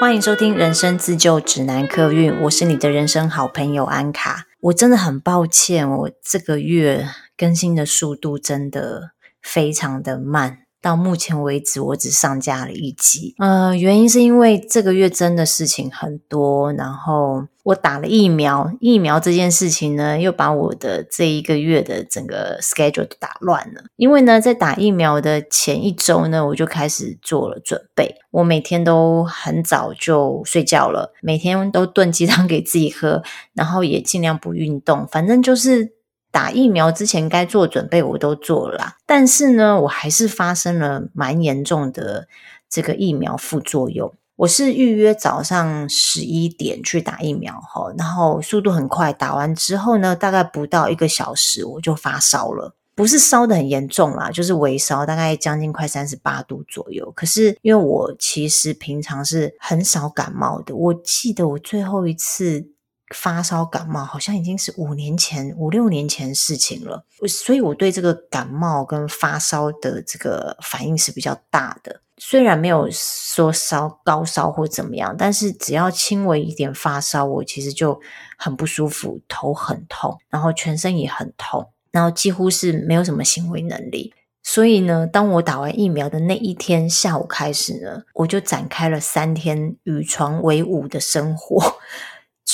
欢迎收听《人生自救指南》客运，我是你的人生好朋友安卡。我真的很抱歉，我这个月更新的速度真的非常的慢。到目前为止，我只上架了一集。呃，原因是因为这个月真的事情很多，然后我打了疫苗，疫苗这件事情呢，又把我的这一个月的整个 schedule 都打乱了。因为呢，在打疫苗的前一周呢，我就开始做了准备。我每天都很早就睡觉了，每天都炖鸡汤给自己喝，然后也尽量不运动，反正就是。打疫苗之前该做准备我都做了，但是呢，我还是发生了蛮严重的这个疫苗副作用。我是预约早上十一点去打疫苗哈，然后速度很快，打完之后呢，大概不到一个小时我就发烧了，不是烧得很严重啦，就是微烧，大概将近快三十八度左右。可是因为我其实平常是很少感冒的，我记得我最后一次。发烧感冒好像已经是五年前、五六年前事情了，所以我对这个感冒跟发烧的这个反应是比较大的。虽然没有说烧高烧或怎么样，但是只要轻微一点发烧，我其实就很不舒服，头很痛，然后全身也很痛，然后几乎是没有什么行为能力。所以呢，当我打完疫苗的那一天下午开始呢，我就展开了三天与床为伍的生活。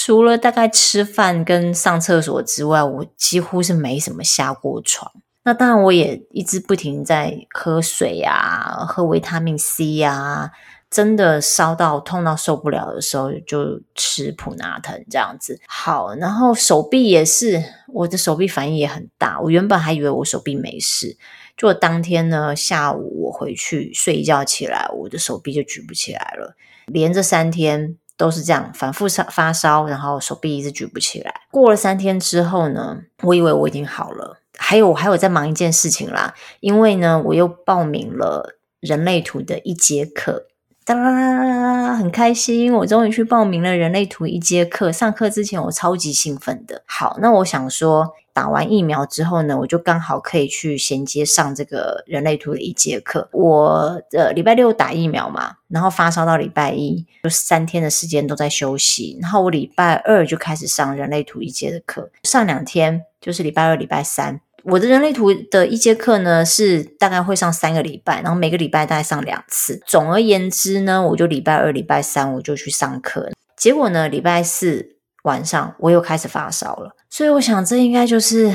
除了大概吃饭跟上厕所之外，我几乎是没什么下过床。那当然，我也一直不停在喝水呀，喝维他命 C 呀。真的烧到痛到受不了的时候，就吃普拿疼这样子。好，然后手臂也是，我的手臂反应也很大。我原本还以为我手臂没事，就当天呢下午我回去睡一觉起来，我的手臂就举不起来了，连着三天。都是这样反复烧发烧，然后手臂一直举不起来。过了三天之后呢，我以为我已经好了。还有我还有在忙一件事情啦，因为呢，我又报名了人类图的一节课，哒，很开心，我终于去报名了人类图一节课。上课之前我超级兴奋的。好，那我想说。打完疫苗之后呢，我就刚好可以去衔接上这个人类图的一节课。我的礼拜六打疫苗嘛，然后发烧到礼拜一，就三天的时间都在休息。然后我礼拜二就开始上人类图一节的课，上两天就是礼拜二、礼拜三。我的人类图的一节课呢，是大概会上三个礼拜，然后每个礼拜大概上两次。总而言之呢，我就礼拜二、礼拜三我就去上课。结果呢，礼拜四。晚上我又开始发烧了，所以我想这应该就是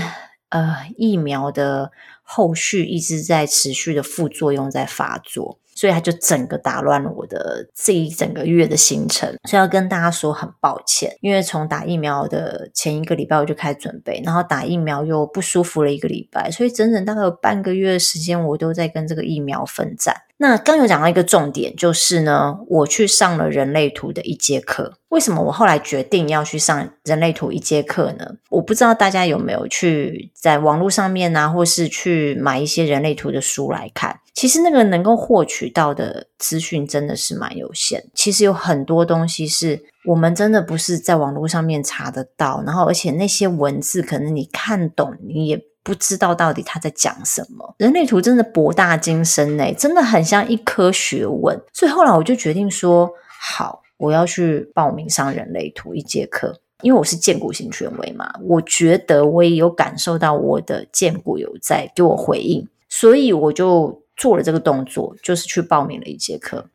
呃疫苗的后续一直在持续的副作用在发作，所以它就整个打乱了我的这一整个月的行程，所以要跟大家说很抱歉，因为从打疫苗的前一个礼拜我就开始准备，然后打疫苗又不舒服了一个礼拜，所以整整大概有半个月的时间我都在跟这个疫苗奋战。那刚有讲到一个重点，就是呢，我去上了人类图的一节课。为什么我后来决定要去上人类图一节课呢？我不知道大家有没有去在网络上面啊，或是去买一些人类图的书来看。其实那个能够获取到的资讯真的是蛮有限。其实有很多东西是我们真的不是在网络上面查得到，然后而且那些文字可能你看懂，你也。不知道到底他在讲什么，人类图真的博大精深诶，真的很像一科学问。所以后来我就决定说，好，我要去报名上人类图一节课，因为我是荐骨型权威嘛，我觉得我也有感受到我的荐骨有在给我回应，所以我就做了这个动作，就是去报名了一节课。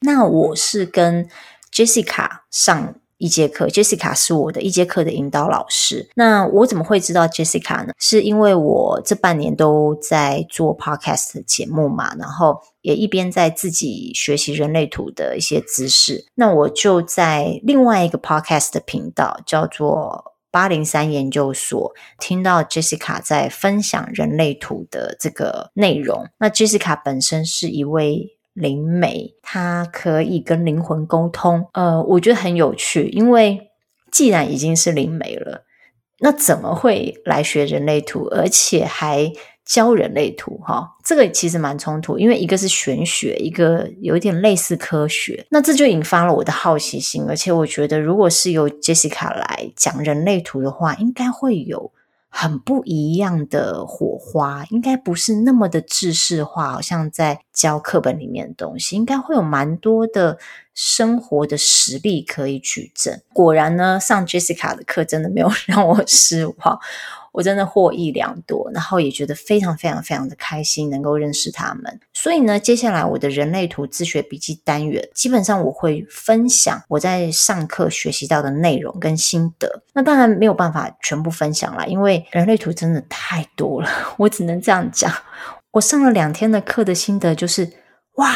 那我是跟 Jessica 上。一节课，Jessica 是我的一节课的引导老师。那我怎么会知道 Jessica 呢？是因为我这半年都在做 podcast 的节目嘛，然后也一边在自己学习人类图的一些知识。那我就在另外一个 podcast 的频道，叫做八零三研究所，听到 Jessica 在分享人类图的这个内容。那 Jessica 本身是一位。灵媒，他可以跟灵魂沟通，呃，我觉得很有趣，因为既然已经是灵媒了，那怎么会来学人类图，而且还教人类图？哈，这个其实蛮冲突，因为一个是玄学，一个有点类似科学，那这就引发了我的好奇心，而且我觉得，如果是由 Jessica 来讲人类图的话，应该会有很不一样的火花，应该不是那么的制式化，好像在教课本里面的东西，应该会有蛮多的生活的实例可以举证。果然呢，上 Jessica 的课真的没有 让我失望。我真的获益良多，然后也觉得非常非常非常的开心，能够认识他们。所以呢，接下来我的人类图自学笔记单元，基本上我会分享我在上课学习到的内容跟心得。那当然没有办法全部分享啦，因为人类图真的太多了，我只能这样讲。我上了两天的课的心得就是：哇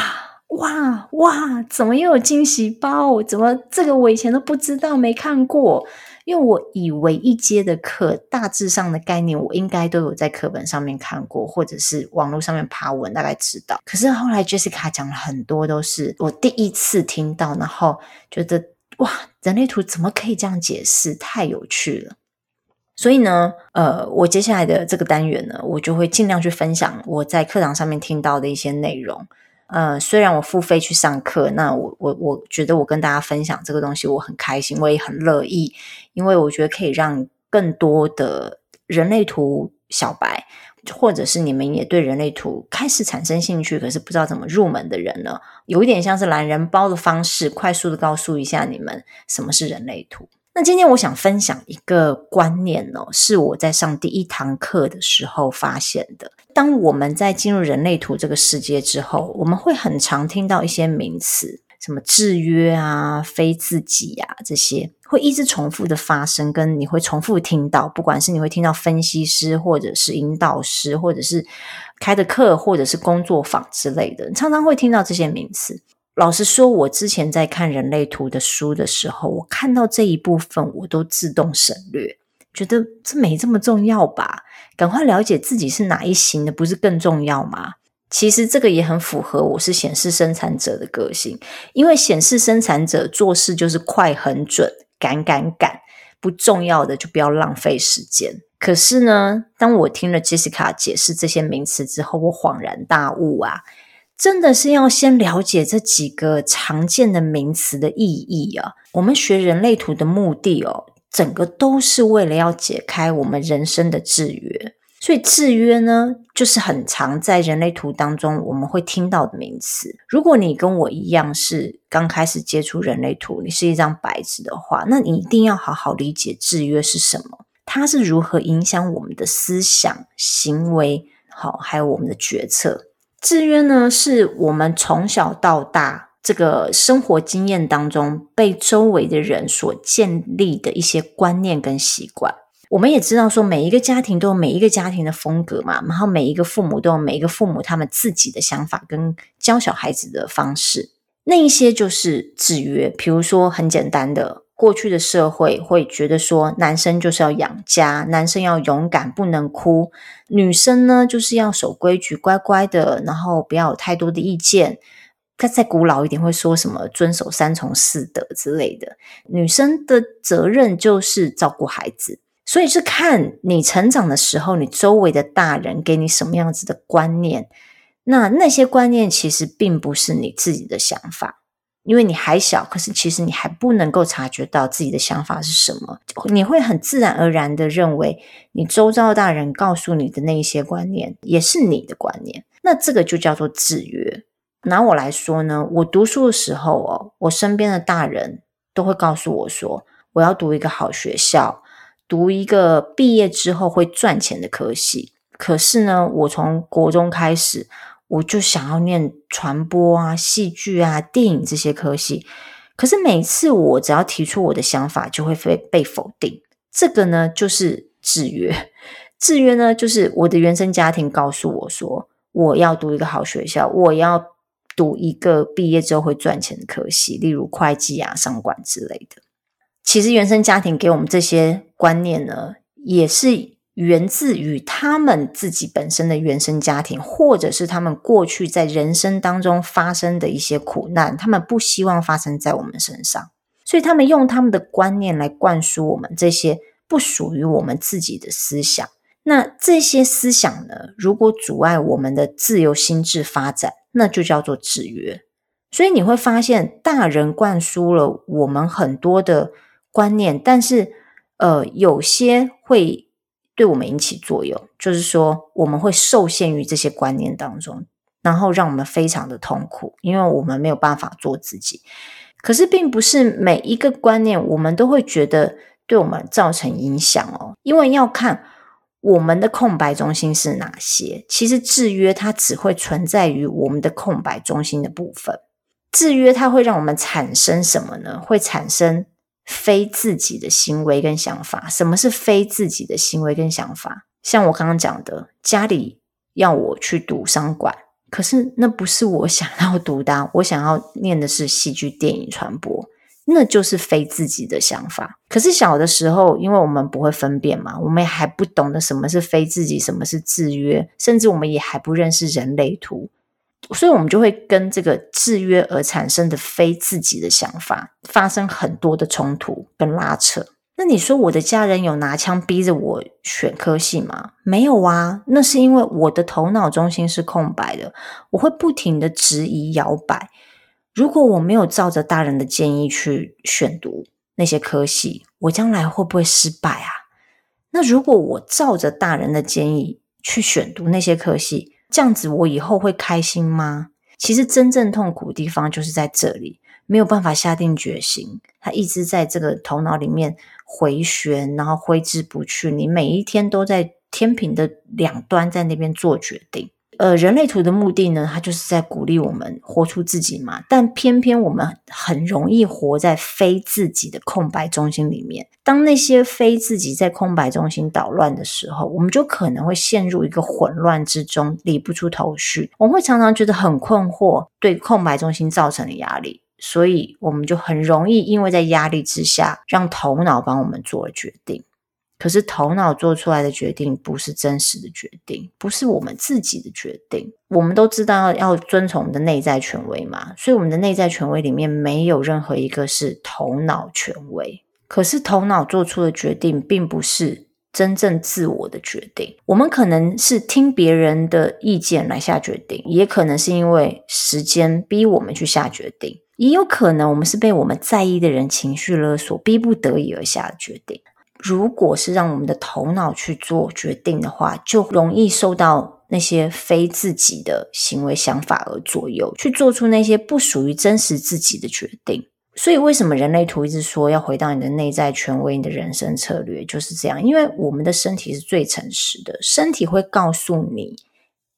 哇哇，怎么又有惊喜包？怎么这个我以前都不知道，没看过？因为我以为一阶的课大致上的概念，我应该都有在课本上面看过，或者是网络上面爬文，大概知道。可是后来 Jessica 讲了很多，都是我第一次听到，然后觉得哇，人类图怎么可以这样解释？太有趣了。所以呢，呃，我接下来的这个单元呢，我就会尽量去分享我在课堂上面听到的一些内容。呃，虽然我付费去上课，那我我我觉得我跟大家分享这个东西，我很开心，我也很乐意，因为我觉得可以让更多的人类图小白，或者是你们也对人类图开始产生兴趣，可是不知道怎么入门的人呢，有一点像是懒人包的方式，快速的告诉一下你们什么是人类图。那今天我想分享一个观念哦，是我在上第一堂课的时候发现的。当我们在进入人类图这个世界之后，我们会很常听到一些名词，什么制约啊、非自己啊这些，会一直重复的发生，跟你会重复听到，不管是你会听到分析师，或者是引导师，或者是开的课，或者是工作坊之类的，常常会听到这些名词。老实说，我之前在看人类图的书的时候，我看到这一部分，我都自动省略，觉得这没这么重要吧？赶快了解自己是哪一型的，不是更重要吗？其实这个也很符合我是显示生产者的个性，因为显示生产者做事就是快、很准、赶赶赶，不重要的就不要浪费时间。可是呢，当我听了 Jessica 解释这些名词之后，我恍然大悟啊！真的是要先了解这几个常见的名词的意义啊！我们学人类图的目的哦，整个都是为了要解开我们人生的制约。所以制约呢，就是很常在人类图当中我们会听到的名词。如果你跟我一样是刚开始接触人类图，你是一张白纸的话，那你一定要好好理解制约是什么，它是如何影响我们的思想、行为，好，还有我们的决策。制约呢，是我们从小到大这个生活经验当中被周围的人所建立的一些观念跟习惯。我们也知道说，每一个家庭都有每一个家庭的风格嘛，然后每一个父母都有每一个父母他们自己的想法跟教小孩子的方式。那一些就是制约，比如说很简单的。过去的社会会觉得说，男生就是要养家，男生要勇敢，不能哭；女生呢，就是要守规矩，乖乖的，然后不要有太多的意见。他再古老一点，会说什么遵守三从四德之类的。女生的责任就是照顾孩子，所以是看你成长的时候，你周围的大人给你什么样子的观念。那那些观念其实并不是你自己的想法。因为你还小，可是其实你还不能够察觉到自己的想法是什么，你会很自然而然的认为你周遭大人告诉你的那一些观念也是你的观念，那这个就叫做制约。拿我来说呢，我读书的时候哦，我身边的大人都会告诉我说，我要读一个好学校，读一个毕业之后会赚钱的科系。可是呢，我从国中开始。我就想要念传播啊、戏剧啊、电影这些科系，可是每次我只要提出我的想法，就会被被否定。这个呢，就是制约。制约呢，就是我的原生家庭告诉我说，我要读一个好学校，我要读一个毕业之后会赚钱的科系，例如会计啊、商管之类的。其实原生家庭给我们这些观念呢，也是。源自于他们自己本身的原生家庭，或者是他们过去在人生当中发生的一些苦难，他们不希望发生在我们身上，所以他们用他们的观念来灌输我们这些不属于我们自己的思想。那这些思想呢，如果阻碍我们的自由心智发展，那就叫做制约。所以你会发现，大人灌输了我们很多的观念，但是呃，有些会。对我们引起作用，就是说我们会受限于这些观念当中，然后让我们非常的痛苦，因为我们没有办法做自己。可是，并不是每一个观念我们都会觉得对我们造成影响哦，因为要看我们的空白中心是哪些。其实制约它只会存在于我们的空白中心的部分。制约它会让我们产生什么呢？会产生非自己的行为跟想法。什么是非自己的行为跟想法？像我刚刚讲的，家里要我去读商管，可是那不是我想要读的，我想要念的是戏剧、电影传播，那就是非自己的想法。可是小的时候，因为我们不会分辨嘛，我们还不懂得什么是非自己，什么是制约，甚至我们也还不认识人类图。所以，我们就会跟这个制约而产生的非自己的想法发生很多的冲突跟拉扯。那你说，我的家人有拿枪逼着我选科系吗？没有啊，那是因为我的头脑中心是空白的，我会不停的质疑摇摆。如果我没有照着大人的建议去选读那些科系，我将来会不会失败啊？那如果我照着大人的建议去选读那些科系，这样子我以后会开心吗？其实真正痛苦的地方就是在这里，没有办法下定决心，他一直在这个头脑里面回旋，然后挥之不去。你每一天都在天平的两端，在那边做决定。呃，人类图的目的呢，它就是在鼓励我们活出自己嘛。但偏偏我们很容易活在非自己的空白中心里面。当那些非自己在空白中心捣乱的时候，我们就可能会陷入一个混乱之中，理不出头绪。我们会常常觉得很困惑，对空白中心造成的压力，所以我们就很容易因为在压力之下，让头脑帮我们做了决定。可是头脑做出来的决定不是真实的决定，不是我们自己的决定。我们都知道要遵从我们的内在权威嘛，所以我们的内在权威里面没有任何一个是头脑权威。可是头脑做出的决定并不是真正自我的决定。我们可能是听别人的意见来下决定，也可能是因为时间逼我们去下决定，也有可能我们是被我们在意的人情绪勒索，逼不得已而下的决定。如果是让我们的头脑去做决定的话，就容易受到那些非自己的行为想法而左右，去做出那些不属于真实自己的决定。所以，为什么人类图一直说要回到你的内在权威，你的人生策略就是这样？因为我们的身体是最诚实的，身体会告诉你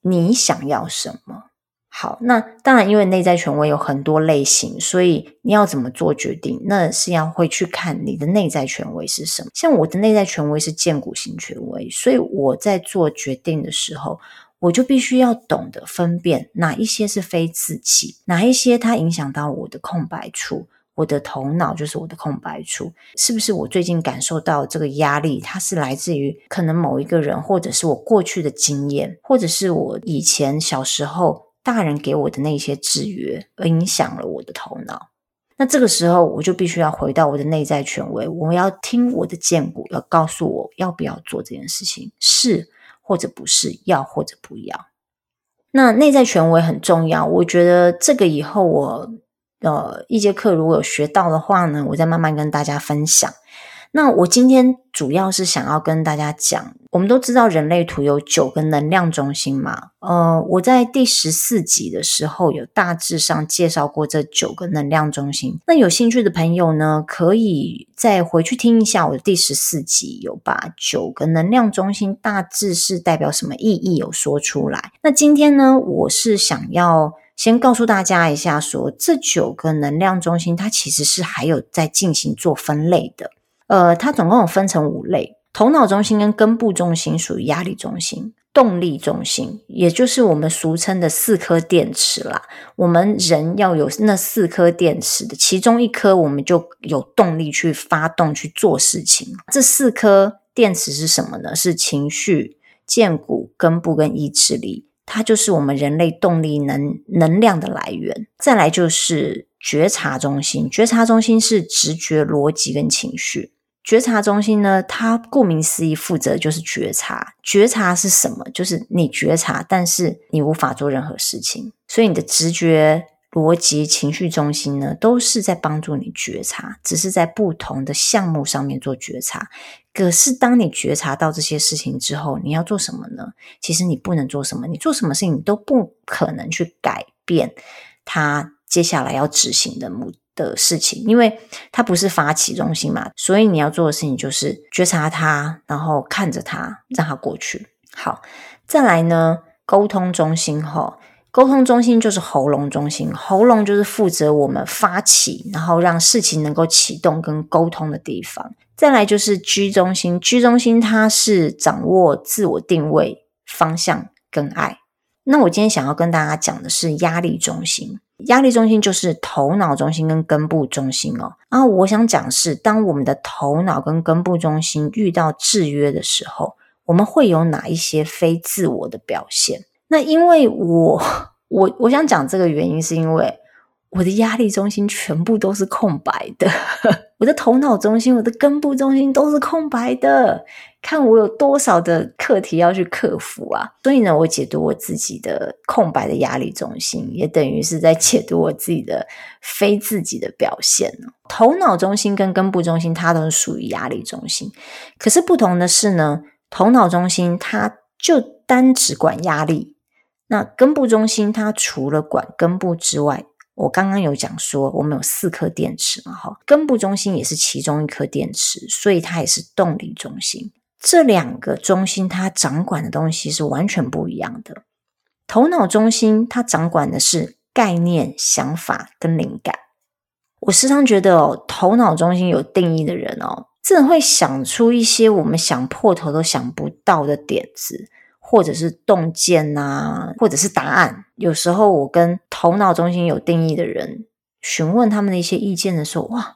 你想要什么。好，那当然，因为内在权威有很多类型，所以你要怎么做决定，那是要会去看你的内在权威是什么。像我的内在权威是荐骨型权威，所以我在做决定的时候，我就必须要懂得分辨哪一些是非自己，哪一些它影响到我的空白处，我的头脑就是我的空白处，是不是我最近感受到这个压力，它是来自于可能某一个人，或者是我过去的经验，或者是我以前小时候。大人给我的那些制约，而影响了我的头脑。那这个时候，我就必须要回到我的内在权威，我要听我的荐骨，要告诉我要不要做这件事情，是或者不是，要或者不要。那内在权威很重要，我觉得这个以后我呃一节课如果有学到的话呢，我再慢慢跟大家分享。那我今天主要是想要跟大家讲，我们都知道人类图有九个能量中心嘛，呃，我在第十四集的时候有大致上介绍过这九个能量中心。那有兴趣的朋友呢，可以再回去听一下我的第十四集，有把九个能量中心大致是代表什么意义有说出来。那今天呢，我是想要先告诉大家一下说，说这九个能量中心它其实是还有在进行做分类的。呃，它总共有分成五类，头脑中心跟根部中心属于压力中心，动力中心，也就是我们俗称的四颗电池啦。我们人要有那四颗电池的其中一颗，我们就有动力去发动去做事情。这四颗电池是什么呢？是情绪、荐骨、根部跟意志力，它就是我们人类动力能能量的来源。再来就是觉察中心，觉察中心是直觉、逻辑跟情绪。觉察中心呢，它顾名思义，负责就是觉察。觉察是什么？就是你觉察，但是你无法做任何事情。所以你的直觉、逻辑、情绪中心呢，都是在帮助你觉察，只是在不同的项目上面做觉察。可是当你觉察到这些事情之后，你要做什么呢？其实你不能做什么，你做什么事情你都不可能去改变他接下来要执行的目的事情，因为它不是发起中心嘛，所以你要做的事情就是觉察它，然后看着它，让它过去。好，再来呢，沟通中心吼，沟通中心就是喉咙中心，喉咙就是负责我们发起，然后让事情能够启动跟沟通的地方。再来就是居中心居中心它是掌握自我定位、方向跟爱。那我今天想要跟大家讲的是压力中心，压力中心就是头脑中心跟根部中心哦。然后我想讲是，当我们的头脑跟根部中心遇到制约的时候，我们会有哪一些非自我的表现？那因为我我我想讲这个原因，是因为。我的压力中心全部都是空白的，我的头脑中心、我的根部中心都是空白的。看我有多少的课题要去克服啊！所以呢，我解读我自己的空白的压力中心，也等于是在解读我自己的非自己的表现。头脑中心跟根部中心，它都是属于压力中心。可是不同的是呢，头脑中心它就单只管压力，那根部中心它除了管根部之外，我刚刚有讲说，我们有四颗电池嘛，哈，根部中心也是其中一颗电池，所以它也是动力中心。这两个中心它掌管的东西是完全不一样的。头脑中心它掌管的是概念、想法跟灵感。我时常觉得哦，头脑中心有定义的人哦，真的会想出一些我们想破头都想不到的点子。或者是洞见呐，或者是答案。有时候我跟头脑中心有定义的人询问他们的一些意见的时候，哇，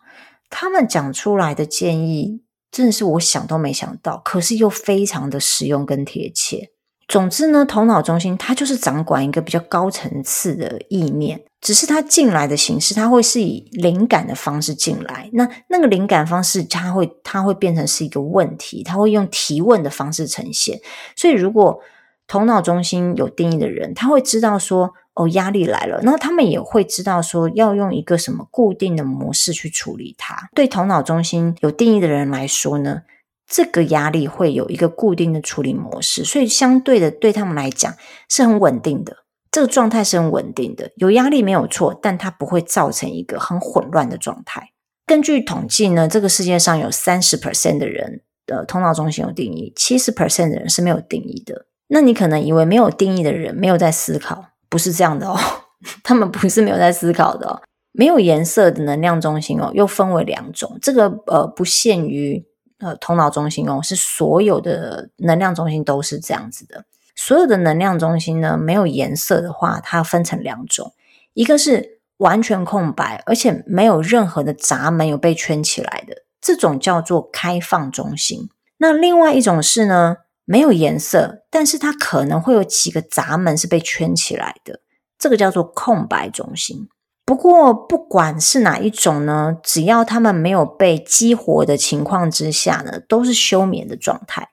他们讲出来的建议真的是我想都没想到，可是又非常的实用跟贴切。总之呢，头脑中心它就是掌管一个比较高层次的意念，只是它进来的形式，它会是以灵感的方式进来。那那个灵感方式，它会它会变成是一个问题，它会用提问的方式呈现。所以，如果头脑中心有定义的人，他会知道说，哦，压力来了，那他们也会知道说，要用一个什么固定的模式去处理它。对头脑中心有定义的人来说呢，这个压力会有一个固定的处理模式，所以相对的对他们来讲是很稳定的，这个状态是很稳定的。有压力没有错，但它不会造成一个很混乱的状态。根据统计呢，这个世界上有三十 percent 的人的头脑中心有定义，七十 percent 的人是没有定义的。那你可能以为没有定义的人没有在思考，不是这样的哦，他们不是没有在思考的哦。没有颜色的能量中心哦，又分为两种，这个呃不限于。呃，头脑中心哦，是所有的能量中心都是这样子的。所有的能量中心呢，没有颜色的话，它分成两种，一个是完全空白，而且没有任何的闸门有被圈起来的，这种叫做开放中心。那另外一种是呢，没有颜色，但是它可能会有几个闸门是被圈起来的，这个叫做空白中心。不过，不管是哪一种呢，只要他们没有被激活的情况之下呢，都是休眠的状态。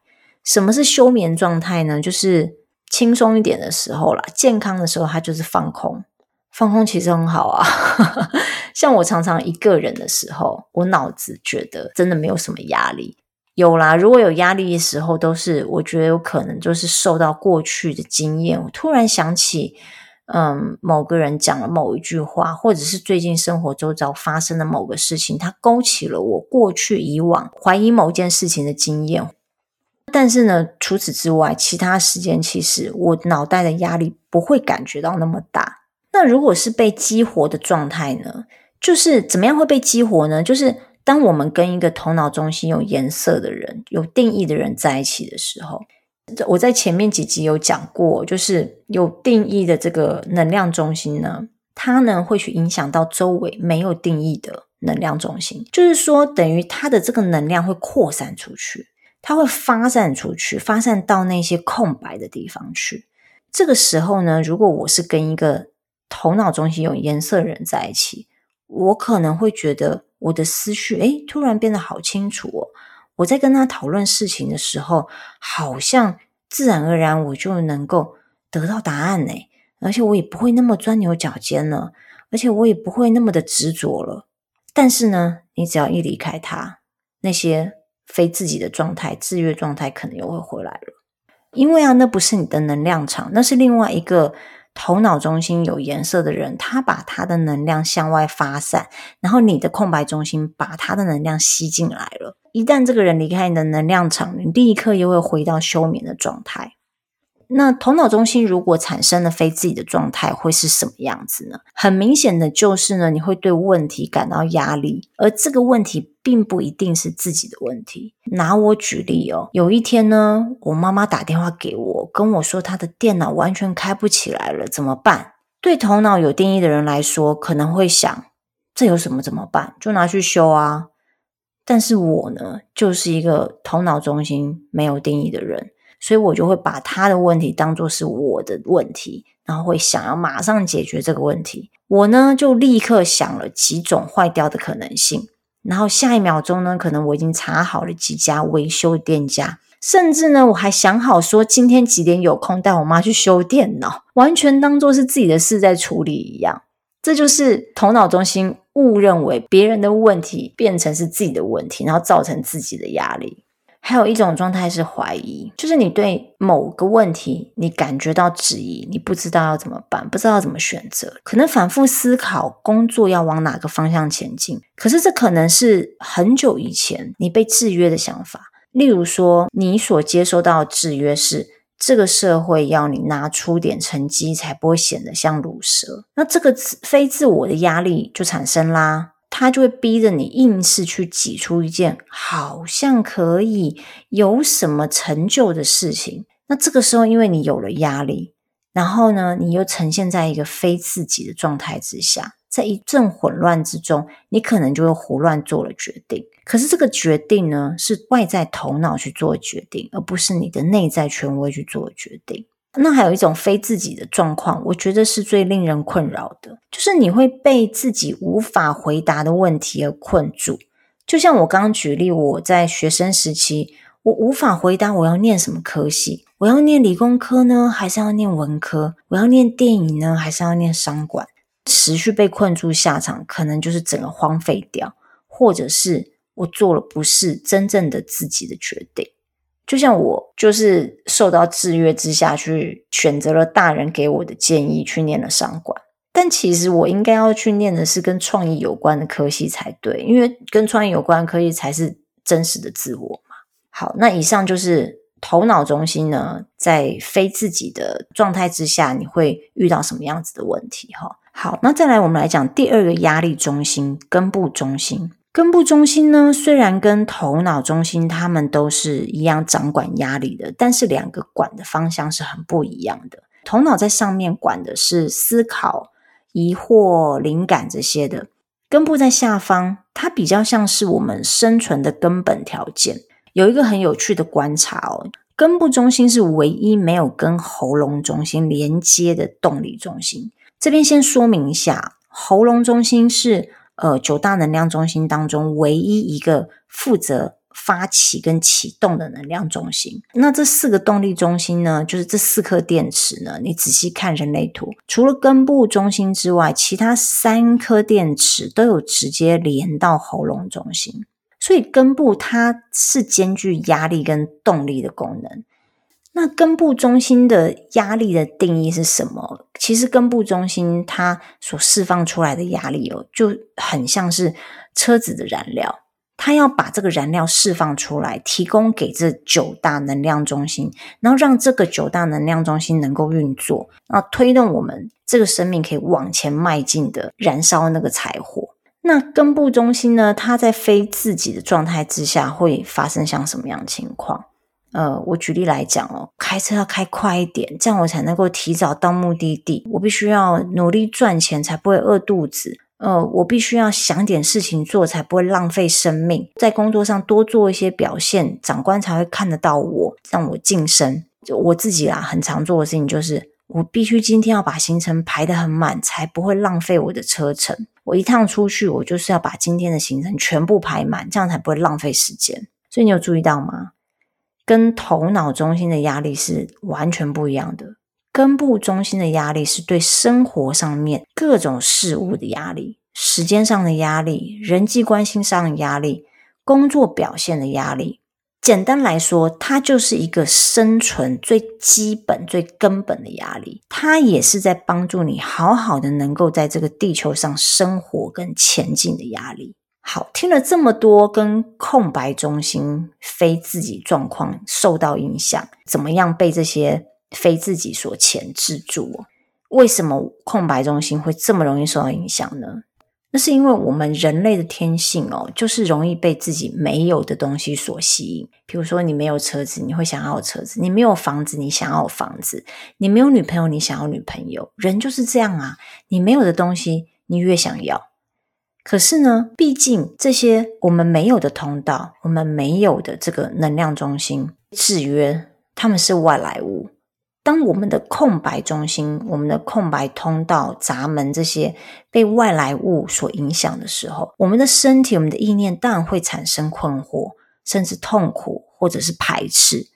什么是休眠状态呢？就是轻松一点的时候啦，健康的时候，它就是放空。放空其实很好啊。像我常常一个人的时候，我脑子觉得真的没有什么压力。有啦，如果有压力的时候，都是我觉得有可能就是受到过去的经验。我突然想起。嗯，某个人讲了某一句话，或者是最近生活周遭发生的某个事情，它勾起了我过去以往怀疑某件事情的经验。但是呢，除此之外，其他时间其实我脑袋的压力不会感觉到那么大。那如果是被激活的状态呢？就是怎么样会被激活呢？就是当我们跟一个头脑中心有颜色的人、有定义的人在一起的时候。我在前面几集有讲过，就是有定义的这个能量中心呢，它呢会去影响到周围没有定义的能量中心，就是说等于它的这个能量会扩散出去，它会发散出去，发散到那些空白的地方去。这个时候呢，如果我是跟一个头脑中心有颜色的人在一起，我可能会觉得我的思绪诶突然变得好清楚哦。我在跟他讨论事情的时候，好像自然而然我就能够得到答案呢，而且我也不会那么钻牛角尖了，而且我也不会那么的执着了。但是呢，你只要一离开他，那些非自己的状态，制约状态可能又会回来了。因为啊，那不是你的能量场，那是另外一个头脑中心有颜色的人，他把他的能量向外发散，然后你的空白中心把他的能量吸进来了。一旦这个人离开你的能量场，你立刻又会回到休眠的状态。那头脑中心如果产生了非自己的状态，会是什么样子呢？很明显的就是呢，你会对问题感到压力，而这个问题并不一定是自己的问题。拿我举例哦，有一天呢，我妈妈打电话给我，跟我说她的电脑完全开不起来了，怎么办？对头脑有定义的人来说，可能会想，这有什么怎么办？就拿去修啊。但是我呢，就是一个头脑中心没有定义的人。所以我就会把他的问题当作是我的问题，然后会想要马上解决这个问题。我呢就立刻想了几种坏掉的可能性，然后下一秒钟呢，可能我已经查好了几家维修店家，甚至呢我还想好说今天几点有空带我妈去修电脑，完全当做是自己的事在处理一样。这就是头脑中心误认为别人的问题变成是自己的问题，然后造成自己的压力。还有一种状态是怀疑，就是你对某个问题你感觉到质疑，你不知道要怎么办，不知道怎么选择，可能反复思考工作要往哪个方向前进。可是这可能是很久以前你被制约的想法。例如说，你所接收到的制约是这个社会要你拿出点成绩才不会显得像鲁蛇，那这个非自我的压力就产生啦。他就会逼着你硬是去挤出一件好像可以有什么成就的事情。那这个时候，因为你有了压力，然后呢，你又呈现在一个非自己的状态之下，在一阵混乱之中，你可能就会胡乱做了决定。可是这个决定呢，是外在头脑去做决定，而不是你的内在权威去做决定。那还有一种非自己的状况，我觉得是最令人困扰的，就是你会被自己无法回答的问题而困住。就像我刚刚举例，我在学生时期，我无法回答我要念什么科系，我要念理工科呢，还是要念文科？我要念电影呢，还是要念商管？持续被困住，下场可能就是整个荒废掉，或者是我做了不是真正的自己的决定。就像我就是受到制约之下去选择了大人给我的建议去念了商管，但其实我应该要去念的是跟创意有关的科系才对，因为跟创意有关的科系才是真实的自我嘛。好，那以上就是头脑中心呢，在非自己的状态之下，你会遇到什么样子的问题？哈，好，那再来我们来讲第二个压力中心——根部中心。根部中心呢，虽然跟头脑中心他们都是一样掌管压力的，但是两个管的方向是很不一样的。头脑在上面管的是思考、疑惑、灵感这些的，根部在下方，它比较像是我们生存的根本条件。有一个很有趣的观察哦，根部中心是唯一没有跟喉咙中心连接的动力中心。这边先说明一下，喉咙中心是。呃，九大能量中心当中，唯一一个负责发起跟启动的能量中心。那这四个动力中心呢，就是这四颗电池呢。你仔细看人类图，除了根部中心之外，其他三颗电池都有直接连到喉咙中心。所以根部它是兼具压力跟动力的功能。那根部中心的压力的定义是什么？其实根部中心它所释放出来的压力哦，就很像是车子的燃料，它要把这个燃料释放出来，提供给这九大能量中心，然后让这个九大能量中心能够运作，然后推动我们这个生命可以往前迈进的燃烧那个柴火。那根部中心呢，它在非自己的状态之下会发生像什么样的情况？呃，我举例来讲哦，开车要开快一点，这样我才能够提早到目的地。我必须要努力赚钱，才不会饿肚子。呃，我必须要想点事情做，才不会浪费生命。在工作上多做一些表现，长官才会看得到我，让我晋升。我自己啊，很常做的事情就是，我必须今天要把行程排得很满，才不会浪费我的车程。我一趟出去，我就是要把今天的行程全部排满，这样才不会浪费时间。所以你有注意到吗？跟头脑中心的压力是完全不一样的。根部中心的压力是对生活上面各种事物的压力，时间上的压力，人际关系上的压力，工作表现的压力。简单来说，它就是一个生存最基本、最根本的压力。它也是在帮助你好好的能够在这个地球上生活跟前进的压力。好，听了这么多跟空白中心、非自己状况受到影响，怎么样被这些非自己所钳制住？为什么空白中心会这么容易受到影响呢？那是因为我们人类的天性哦，就是容易被自己没有的东西所吸引。比如说，你没有车子，你会想要车子；你没有房子，你想要房子；你没有女朋友，你想要女朋友。人就是这样啊，你没有的东西，你越想要。可是呢，毕竟这些我们没有的通道，我们没有的这个能量中心制约，他们是外来物。当我们的空白中心、我们的空白通道、闸门这些被外来物所影响的时候，我们的身体、我们的意念当然会产生困惑，甚至痛苦，或者是排斥。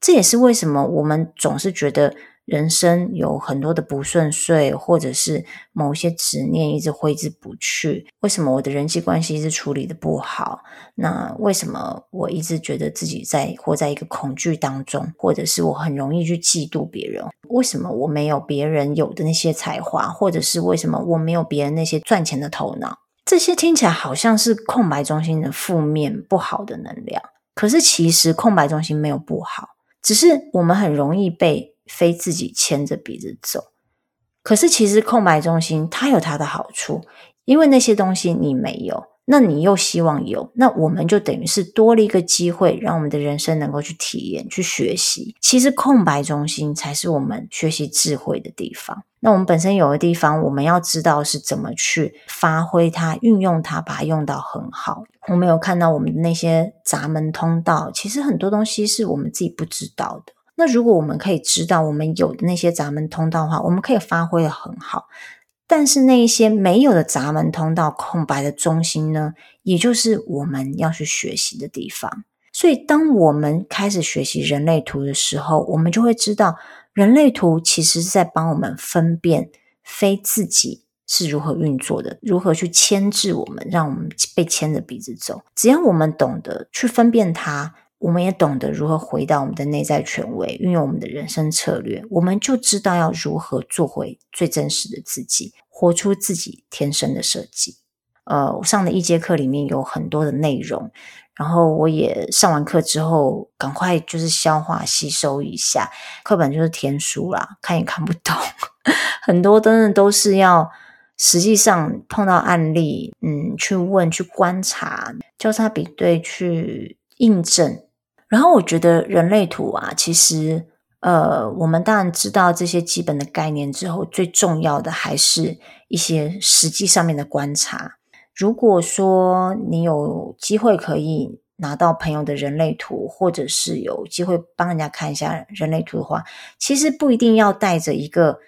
这也是为什么我们总是觉得。人生有很多的不顺遂，或者是某些执念一直挥之不去。为什么我的人际关系一直处理得不好？那为什么我一直觉得自己在活在一个恐惧当中？或者是我很容易去嫉妒别人？为什么我没有别人有的那些才华？或者是为什么我没有别人那些赚钱的头脑？这些听起来好像是空白中心的负面不好的能量。可是其实空白中心没有不好，只是我们很容易被。非自己牵着鼻子走，可是其实空白中心它有它的好处，因为那些东西你没有，那你又希望有，那我们就等于是多了一个机会，让我们的人生能够去体验、去学习。其实空白中心才是我们学习智慧的地方。那我们本身有的地方，我们要知道是怎么去发挥它、运用它，把它用到很好。我们有看到我们的那些闸门通道，其实很多东西是我们自己不知道的。那如果我们可以知道我们有的那些闸门通道的话，我们可以发挥得很好。但是那一些没有的闸门通道、空白的中心呢，也就是我们要去学习的地方。所以，当我们开始学习人类图的时候，我们就会知道，人类图其实是在帮我们分辨非自己是如何运作的，如何去牵制我们，让我们被牵着鼻子走。只要我们懂得去分辨它。我们也懂得如何回到我们的内在权威，运用我们的人生策略，我们就知道要如何做回最真实的自己，活出自己天生的设计。呃，我上的一节课里面有很多的内容，然后我也上完课之后，赶快就是消化吸收一下。课本就是填书啦，看也看不懂，很多真的都是要实际上碰到案例，嗯，去问、去观察、交叉比对、去印证。然后我觉得人类图啊，其实呃，我们当然知道这些基本的概念之后，最重要的还是一些实际上面的观察。如果说你有机会可以拿到朋友的人类图，或者是有机会帮人家看一下人类图的话，其实不一定要带着一个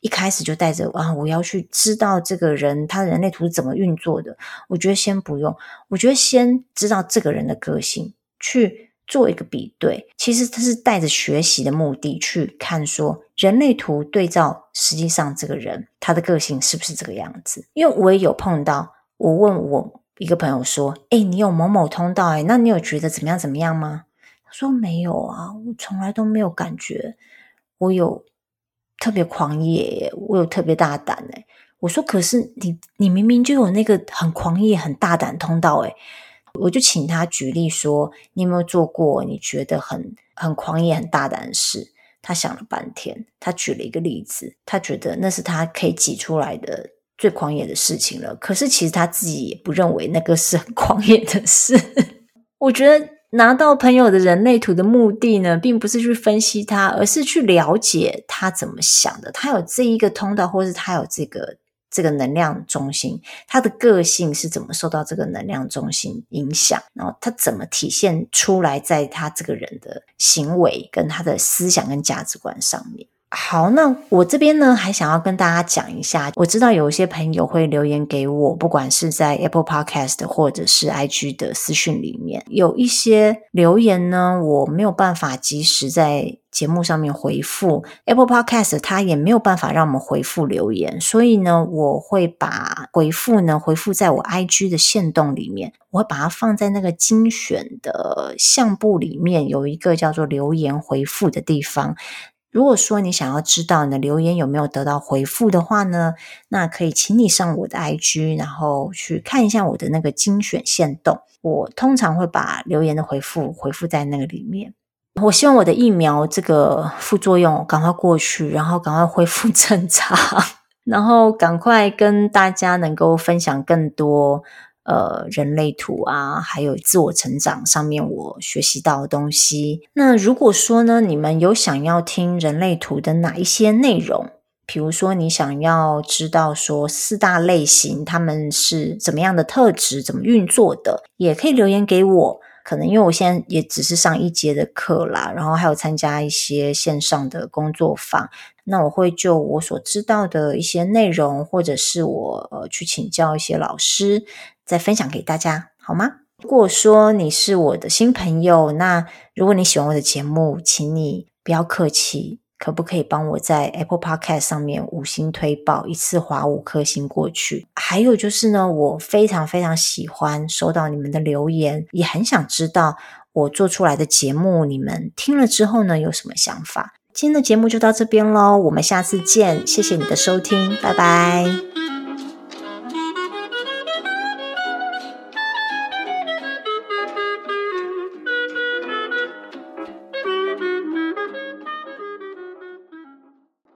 一开始就带着啊，我要去知道这个人他人类图是怎么运作的。我觉得先不用，我觉得先知道这个人的个性去。做一个比对，其实他是带着学习的目的去看，说人类图对照实际上这个人他的个性是不是这个样子？因为我也有碰到，我问我一个朋友说：“诶，你有某某通道诶，那你有觉得怎么样怎么样吗？”他说：“没有啊，我从来都没有感觉我有特别狂野，我有特别大胆诶。”我说：“可是你你明明就有那个很狂野、很大胆通道诶。”我就请他举例说，你有没有做过你觉得很很狂野、很大胆的事？他想了半天，他举了一个例子，他觉得那是他可以挤出来的最狂野的事情了。可是其实他自己也不认为那个是很狂野的事。我觉得拿到朋友的人类图的目的呢，并不是去分析他，而是去了解他怎么想的。他有这一个通道，或是他有这个。这个能量中心，他的个性是怎么受到这个能量中心影响？然后他怎么体现出来，在他这个人的行为跟他的思想跟价值观上面？好，那我这边呢，还想要跟大家讲一下，我知道有一些朋友会留言给我，不管是在 Apple Podcast 或者是 IG 的私讯里面，有一些留言呢，我没有办法及时在节目上面回复，Apple Podcast 它也没有办法让我们回复留言，所以呢，我会把回复呢回复在我 IG 的线动里面，我会把它放在那个精选的相簿里面，有一个叫做留言回复的地方。如果说你想要知道你的留言有没有得到回复的话呢，那可以请你上我的 IG，然后去看一下我的那个精选限动。我通常会把留言的回复回复在那个里面。我希望我的疫苗这个副作用赶快过去，然后赶快恢复 正常，然后赶快跟大家能够分享更多。呃，人类图啊，还有自我成长上面我学习到的东西。那如果说呢，你们有想要听人类图的哪一些内容？比如说你想要知道说四大类型他们是怎么样的特质，怎么运作的，也可以留言给我。可能因为我现在也只是上一节的课啦，然后还有参加一些线上的工作坊，那我会就我所知道的一些内容，或者是我呃去请教一些老师。再分享给大家好吗？如果说你是我的新朋友，那如果你喜欢我的节目，请你不要客气，可不可以帮我在 Apple Podcast 上面五星推爆，一次划五颗星过去？还有就是呢，我非常非常喜欢收到你们的留言，也很想知道我做出来的节目，你们听了之后呢，有什么想法？今天的节目就到这边喽，我们下次见，谢谢你的收听，拜拜。